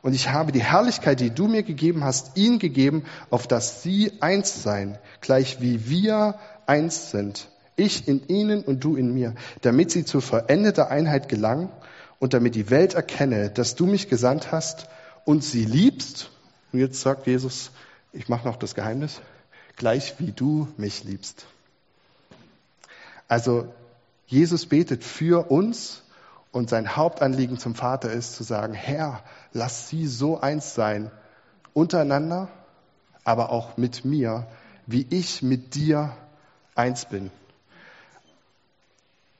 Und ich habe die Herrlichkeit, die du mir gegeben hast, ihnen gegeben, auf dass sie eins seien, gleich wie wir eins sind. Ich in ihnen und du in mir, damit sie zur verendeten Einheit gelangen und damit die Welt erkenne, dass du mich gesandt hast und sie liebst, und jetzt sagt Jesus, ich mache noch das Geheimnis, gleich wie du mich liebst. Also Jesus betet für uns und sein Hauptanliegen zum Vater ist zu sagen, Herr, lass sie so eins sein, untereinander, aber auch mit mir, wie ich mit dir eins bin.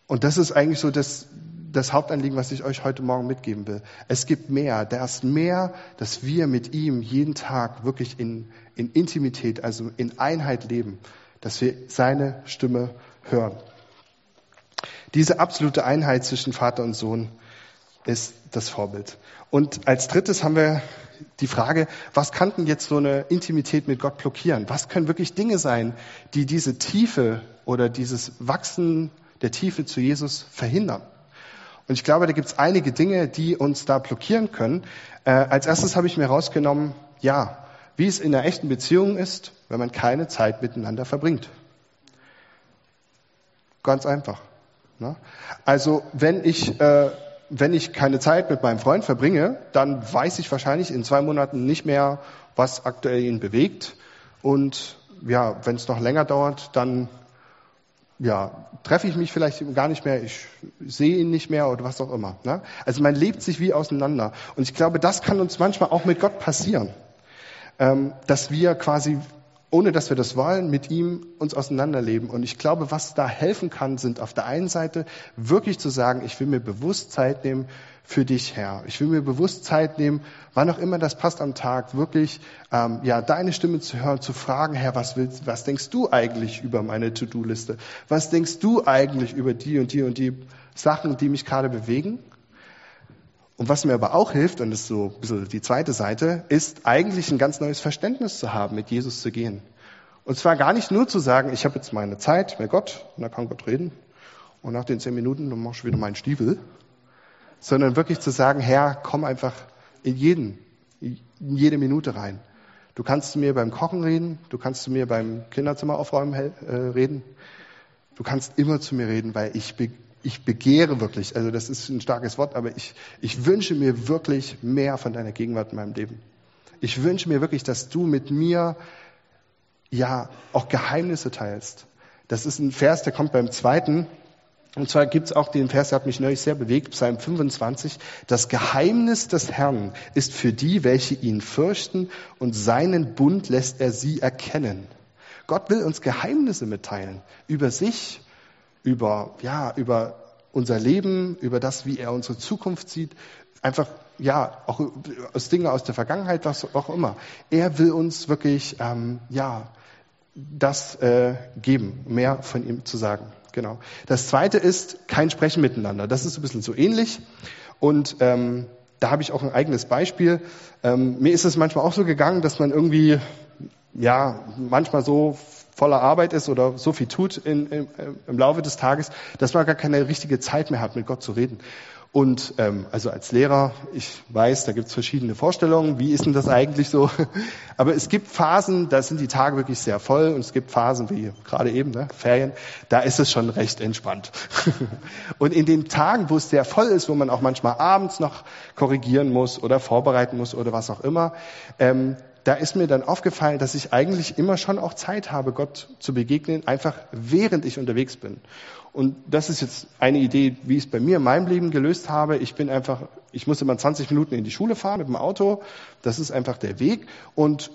Und das ist eigentlich so das, das Hauptanliegen, was ich euch heute Morgen mitgeben will. Es gibt mehr. Da ist mehr, dass wir mit ihm jeden Tag wirklich in, in Intimität, also in Einheit leben, dass wir seine Stimme hören. Diese absolute Einheit zwischen Vater und Sohn ist das Vorbild. Und als drittes haben wir die Frage, was kann denn jetzt so eine Intimität mit Gott blockieren? Was können wirklich Dinge sein, die diese Tiefe oder dieses Wachsen der Tiefe zu Jesus verhindern? Und ich glaube, da gibt es einige Dinge, die uns da blockieren können. Äh, als erstes habe ich mir herausgenommen, ja, wie es in einer echten Beziehung ist, wenn man keine Zeit miteinander verbringt. Ganz einfach. Ne? Also wenn ich äh, wenn ich keine Zeit mit meinem Freund verbringe, dann weiß ich wahrscheinlich in zwei Monaten nicht mehr, was aktuell ihn bewegt. Und ja, wenn es noch länger dauert, dann ja, treffe ich mich vielleicht gar nicht mehr, ich sehe ihn nicht mehr oder was auch immer. Ne? Also man lebt sich wie auseinander. Und ich glaube, das kann uns manchmal auch mit Gott passieren, ähm, dass wir quasi, ohne dass wir das wollen, mit ihm uns auseinanderleben. Und ich glaube, was da helfen kann, sind auf der einen Seite wirklich zu sagen, ich will mir bewusst Zeit nehmen für dich, Herr. Ich will mir bewusst Zeit nehmen, wann auch immer das passt am Tag, wirklich ähm, ja deine Stimme zu hören, zu fragen, Herr, was willst, was denkst du eigentlich über meine To-Do-Liste? Was denkst du eigentlich über die und die und die Sachen, die mich gerade bewegen? Und was mir aber auch hilft, und das ist so ein bisschen die zweite Seite, ist eigentlich ein ganz neues Verständnis zu haben, mit Jesus zu gehen. Und zwar gar nicht nur zu sagen, ich habe jetzt meine Zeit mit Gott, und da kann Gott reden, und nach den zehn Minuten, dann machst du wieder meinen Stiefel sondern wirklich zu sagen, Herr, komm einfach in jeden, in jede Minute rein. Du kannst zu mir beim Kochen reden, du kannst zu mir beim Kinderzimmer aufräumen äh, reden. Du kannst immer zu mir reden, weil ich, be ich begehre wirklich, also das ist ein starkes Wort, aber ich, ich wünsche mir wirklich mehr von deiner Gegenwart in meinem Leben. Ich wünsche mir wirklich, dass du mit mir ja auch Geheimnisse teilst. Das ist ein Vers, der kommt beim zweiten, und zwar gibt es auch den Vers, der hat mich neulich sehr bewegt, Psalm 25. Das Geheimnis des Herrn ist für die, welche ihn fürchten, und seinen Bund lässt er sie erkennen. Gott will uns Geheimnisse mitteilen über sich, über, ja, über unser Leben, über das, wie er unsere Zukunft sieht, einfach, ja, auch aus Dingen aus der Vergangenheit, was auch immer. Er will uns wirklich, ähm, ja, das äh, geben, mehr von ihm zu sagen. Genau. Das zweite ist kein Sprechen miteinander. Das ist ein bisschen so ähnlich. Und ähm, da habe ich auch ein eigenes Beispiel. Ähm, mir ist es manchmal auch so gegangen, dass man irgendwie, ja, manchmal so voller Arbeit ist oder so viel tut in, in, im Laufe des Tages, dass man gar keine richtige Zeit mehr hat, mit Gott zu reden. Und ähm, also als Lehrer, ich weiß, da gibt es verschiedene Vorstellungen, wie ist denn das eigentlich so? Aber es gibt Phasen, da sind die Tage wirklich sehr voll und es gibt Phasen wie gerade eben, ne, Ferien, da ist es schon recht entspannt. und in den Tagen, wo es sehr voll ist, wo man auch manchmal abends noch korrigieren muss oder vorbereiten muss oder was auch immer, ähm, da ist mir dann aufgefallen, dass ich eigentlich immer schon auch Zeit habe, Gott zu begegnen, einfach während ich unterwegs bin. Und das ist jetzt eine Idee, wie ich es bei mir in meinem Leben gelöst habe. Ich bin einfach, ich muss immer 20 Minuten in die Schule fahren mit dem Auto. Das ist einfach der Weg. Und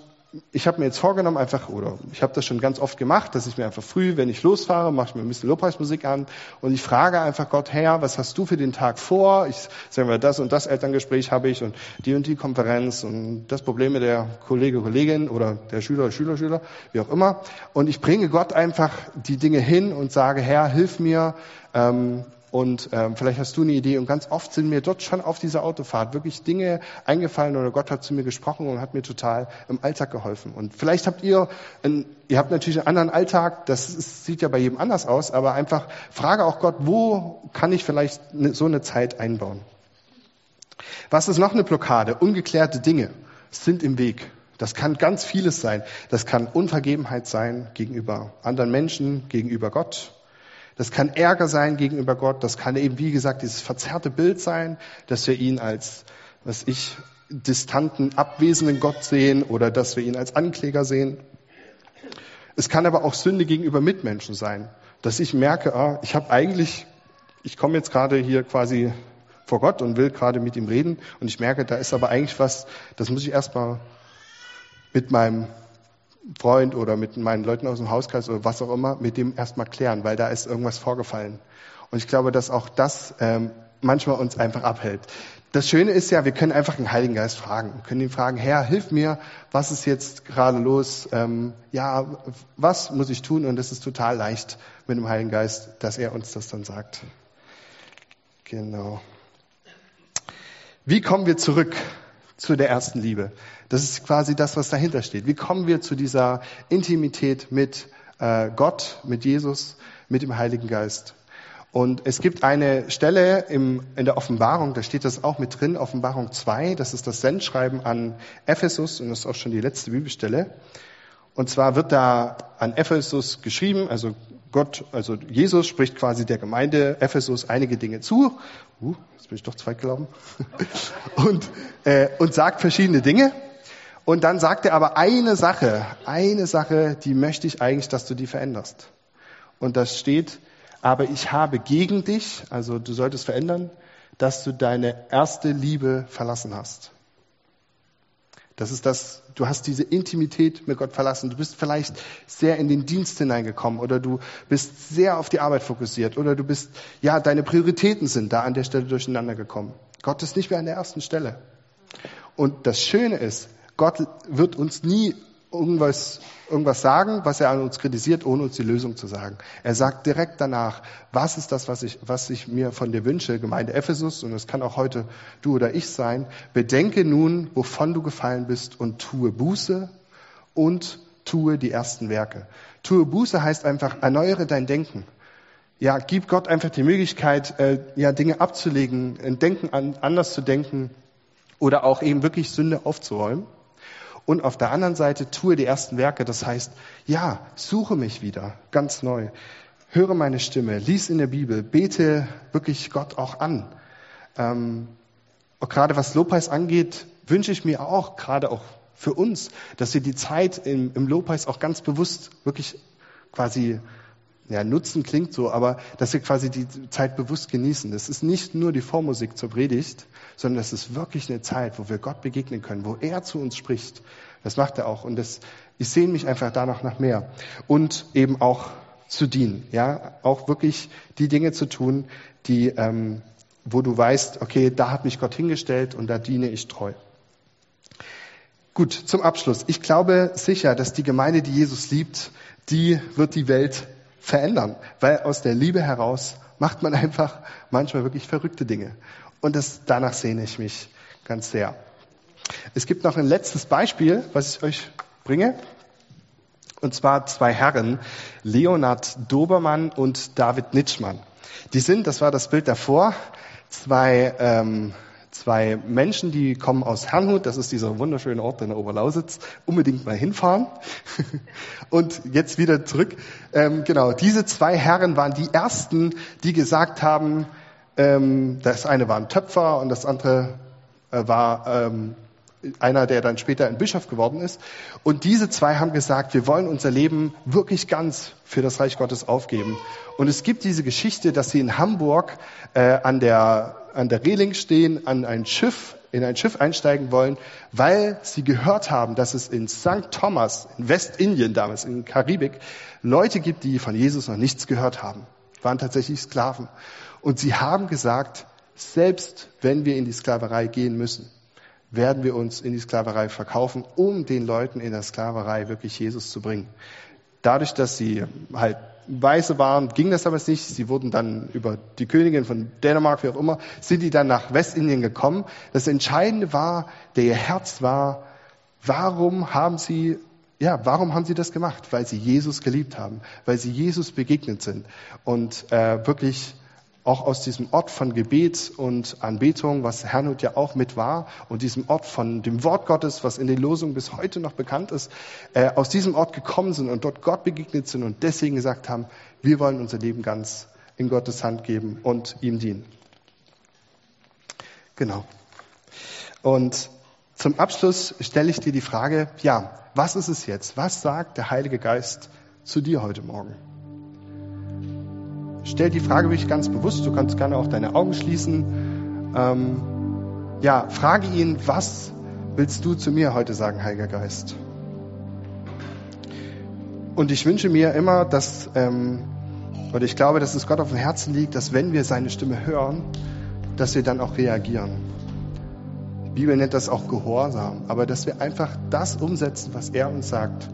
ich habe mir jetzt vorgenommen, einfach, oder ich habe das schon ganz oft gemacht, dass ich mir einfach früh, wenn ich losfahre, mache ich mir ein bisschen Lobpreismusik an und ich frage einfach Gott, Herr, was hast du für den Tag vor? Ich sage mal, das und das Elterngespräch habe ich und die und die Konferenz und das Problem mit der Kollege, Kollegin oder der Schüler, Schüler, Schüler, wie auch immer. Und ich bringe Gott einfach die Dinge hin und sage, Herr, hilf mir, ähm, und ähm, vielleicht hast du eine Idee. Und ganz oft sind mir dort schon auf dieser Autofahrt wirklich Dinge eingefallen oder Gott hat zu mir gesprochen und hat mir total im Alltag geholfen. Und vielleicht habt ihr, ein, ihr habt natürlich einen anderen Alltag. Das ist, sieht ja bei jedem anders aus. Aber einfach frage auch Gott, wo kann ich vielleicht so eine Zeit einbauen? Was ist noch eine Blockade? Ungeklärte Dinge sind im Weg. Das kann ganz vieles sein. Das kann Unvergebenheit sein gegenüber anderen Menschen, gegenüber Gott. Das kann Ärger sein gegenüber Gott. Das kann eben, wie gesagt, dieses verzerrte Bild sein, dass wir ihn als, was ich, distanten, abwesenden Gott sehen oder dass wir ihn als Ankläger sehen. Es kann aber auch Sünde gegenüber Mitmenschen sein, dass ich merke, ah, ich habe eigentlich, ich komme jetzt gerade hier quasi vor Gott und will gerade mit ihm reden und ich merke, da ist aber eigentlich was, das muss ich erstmal mit meinem Freund oder mit meinen Leuten aus dem Hauskreis oder was auch immer, mit dem erstmal klären, weil da ist irgendwas vorgefallen. Und ich glaube, dass auch das ähm, manchmal uns einfach abhält. Das Schöne ist ja, wir können einfach den Heiligen Geist fragen. Wir können ihn fragen, Herr, hilf mir, was ist jetzt gerade los? Ähm, ja, was muss ich tun? Und es ist total leicht mit dem Heiligen Geist, dass er uns das dann sagt. Genau. Wie kommen wir zurück zu der ersten Liebe? Das ist quasi das, was dahinter steht. Wie kommen wir zu dieser Intimität mit äh, Gott, mit Jesus, mit dem Heiligen Geist? Und es gibt eine Stelle im, in der Offenbarung, da steht das auch mit drin, Offenbarung 2, das ist das Sendschreiben an Ephesus und das ist auch schon die letzte Bibelstelle. Und zwar wird da an Ephesus geschrieben, also Gott, also Jesus spricht quasi der Gemeinde Ephesus einige Dinge zu. Uh, jetzt bin ich doch zweit gelaufen. und, äh, und sagt verschiedene Dinge. Und dann sagt er aber eine Sache, eine Sache, die möchte ich eigentlich, dass du die veränderst. Und das steht, aber ich habe gegen dich, also du solltest verändern, dass du deine erste Liebe verlassen hast. Das ist das, du hast diese Intimität mit Gott verlassen. Du bist vielleicht sehr in den Dienst hineingekommen oder du bist sehr auf die Arbeit fokussiert oder du bist, ja, deine Prioritäten sind da an der Stelle durcheinander gekommen. Gott ist nicht mehr an der ersten Stelle. Und das Schöne ist, Gott wird uns nie irgendwas, irgendwas sagen, was er an uns kritisiert, ohne uns die Lösung zu sagen. Er sagt direkt danach, was ist das, was ich, was ich mir von dir wünsche, Gemeinde Ephesus, und es kann auch heute du oder ich sein. Bedenke nun, wovon du gefallen bist und tue Buße und tue die ersten Werke. Tue Buße heißt einfach, erneuere dein Denken. Ja, gib Gott einfach die Möglichkeit, äh, ja, Dinge abzulegen, Denken an, anders zu denken oder auch eben wirklich Sünde aufzuräumen. Und auf der anderen Seite tue die ersten Werke. Das heißt, ja, suche mich wieder ganz neu. Höre meine Stimme, lies in der Bibel, bete wirklich Gott auch an. Ähm, auch gerade was Lobpreis angeht, wünsche ich mir auch, gerade auch für uns, dass wir die Zeit im, im Lobpreis auch ganz bewusst wirklich quasi ja, nutzen klingt so, aber dass wir quasi die Zeit bewusst genießen. Es ist nicht nur die Vormusik zur Predigt, sondern es ist wirklich eine Zeit, wo wir Gott begegnen können, wo er zu uns spricht. Das macht er auch. Und das, ich sehne mich einfach danach nach mehr. Und eben auch zu dienen. Ja, auch wirklich die Dinge zu tun, die, ähm, wo du weißt, okay, da hat mich Gott hingestellt und da diene ich treu. Gut, zum Abschluss. Ich glaube sicher, dass die Gemeinde, die Jesus liebt, die wird die Welt verändern, weil aus der Liebe heraus macht man einfach manchmal wirklich verrückte Dinge. Und das, danach sehne ich mich ganz sehr. Es gibt noch ein letztes Beispiel, was ich euch bringe. Und zwar zwei Herren, Leonard Dobermann und David Nitschmann. Die sind, das war das Bild davor, zwei ähm, zwei Menschen, die kommen aus Herrnhut, das ist dieser wunderschöne Ort in der Oberlausitz, unbedingt mal hinfahren. Und jetzt wieder zurück. Ähm, genau, diese zwei Herren waren die ersten, die gesagt haben, ähm, das eine war ein Töpfer und das andere äh, war ähm, einer, der dann später ein Bischof geworden ist. Und diese zwei haben gesagt, wir wollen unser Leben wirklich ganz für das Reich Gottes aufgeben. Und es gibt diese Geschichte, dass sie in Hamburg äh, an der an der Reling stehen, an ein Schiff, in ein Schiff einsteigen wollen, weil sie gehört haben, dass es in St. Thomas, in Westindien damals, in Karibik, Leute gibt, die von Jesus noch nichts gehört haben. Waren tatsächlich Sklaven. Und sie haben gesagt, selbst wenn wir in die Sklaverei gehen müssen, werden wir uns in die Sklaverei verkaufen, um den Leuten in der Sklaverei wirklich Jesus zu bringen. Dadurch, dass sie halt Weiße waren, ging das aber nicht. Sie wurden dann über die Königin von Dänemark, wie auch immer, sind die dann nach Westindien gekommen. Das Entscheidende war, der ihr Herz war, warum haben sie, ja, warum haben sie das gemacht? Weil sie Jesus geliebt haben, weil sie Jesus begegnet sind und äh, wirklich auch aus diesem Ort von Gebet und Anbetung, was Hernut ja auch mit war, und diesem Ort von dem Wort Gottes, was in den Losungen bis heute noch bekannt ist, äh, aus diesem Ort gekommen sind und dort Gott begegnet sind und deswegen gesagt haben, wir wollen unser Leben ganz in Gottes Hand geben und ihm dienen. Genau. Und zum Abschluss stelle ich dir die Frage, ja, was ist es jetzt? Was sagt der Heilige Geist zu dir heute Morgen? Stell die Frage wirklich ganz bewusst. Du kannst gerne auch deine Augen schließen. Ähm, ja, frage ihn, was willst du zu mir heute sagen, Heiliger Geist? Und ich wünsche mir immer, dass, ähm, oder ich glaube, dass es Gott auf dem Herzen liegt, dass wenn wir seine Stimme hören, dass wir dann auch reagieren. Die Bibel nennt das auch Gehorsam, aber dass wir einfach das umsetzen, was er uns sagt.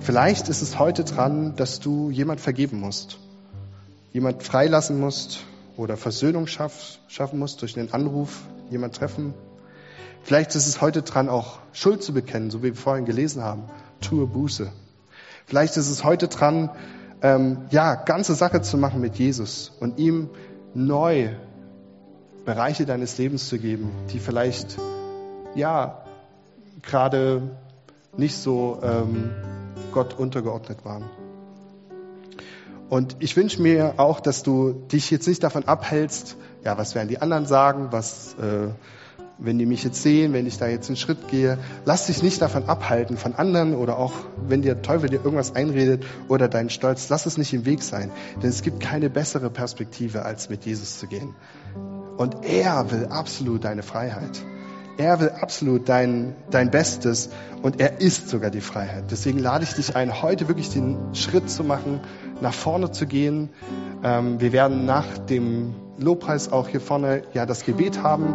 Vielleicht ist es heute dran, dass du jemand vergeben musst jemand freilassen musst oder Versöhnung schaff, schaffen musst durch einen Anruf, jemand treffen. Vielleicht ist es heute dran, auch Schuld zu bekennen, so wie wir vorhin gelesen haben. Tue Buße. Vielleicht ist es heute dran, ähm, ja, ganze Sache zu machen mit Jesus und ihm neu Bereiche deines Lebens zu geben, die vielleicht, ja, gerade nicht so ähm, Gott untergeordnet waren. Und ich wünsche mir auch, dass du dich jetzt nicht davon abhältst, ja, was werden die anderen sagen, was, äh, wenn die mich jetzt sehen, wenn ich da jetzt einen Schritt gehe. Lass dich nicht davon abhalten von anderen oder auch, wenn dir Teufel dir irgendwas einredet oder dein Stolz, lass es nicht im Weg sein. Denn es gibt keine bessere Perspektive, als mit Jesus zu gehen. Und er will absolut deine Freiheit. Er will absolut dein, dein Bestes und er ist sogar die Freiheit. Deswegen lade ich dich ein, heute wirklich den Schritt zu machen, nach vorne zu gehen. Ähm, wir werden nach dem Lobpreis auch hier vorne ja das Gebet haben.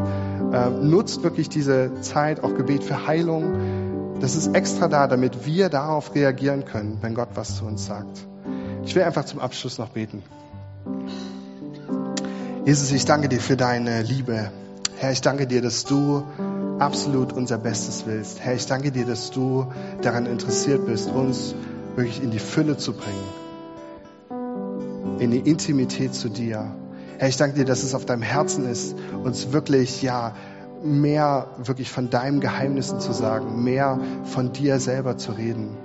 Ähm, nutzt wirklich diese Zeit, auch Gebet für Heilung. Das ist extra da, damit wir darauf reagieren können, wenn Gott was zu uns sagt. Ich will einfach zum Abschluss noch beten. Jesus, ich danke dir für deine Liebe. Herr, ich danke dir, dass du absolut unser Bestes willst. Herr, ich danke dir, dass du daran interessiert bist, uns wirklich in die Fülle zu bringen, in die Intimität zu dir. Herr, ich danke dir, dass es auf deinem Herzen ist, uns wirklich, ja, mehr wirklich von deinen Geheimnissen zu sagen, mehr von dir selber zu reden.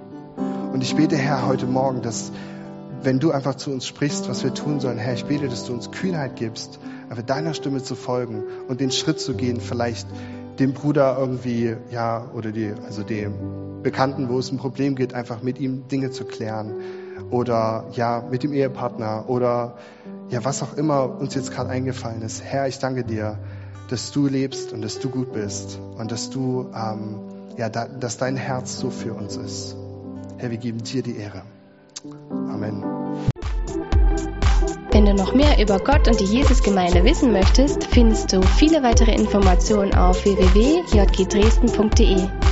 Und ich bete, Herr, heute Morgen, dass wenn du einfach zu uns sprichst, was wir tun sollen, Herr, ich bete, dass du uns Kühnheit gibst, aber deiner Stimme zu folgen und den Schritt zu gehen, vielleicht dem Bruder irgendwie, ja, oder die, also dem Bekannten, wo es ein Problem geht, einfach mit ihm Dinge zu klären. Oder ja, mit dem Ehepartner oder ja, was auch immer uns jetzt gerade eingefallen ist. Herr, ich danke dir, dass du lebst und dass du gut bist und dass du, ähm, ja, da, dass dein Herz so für uns ist. Herr, wir geben dir die Ehre. Amen. Wenn du noch mehr über Gott und die Jesusgemeinde wissen möchtest, findest du viele weitere Informationen auf www.jgdresden.de.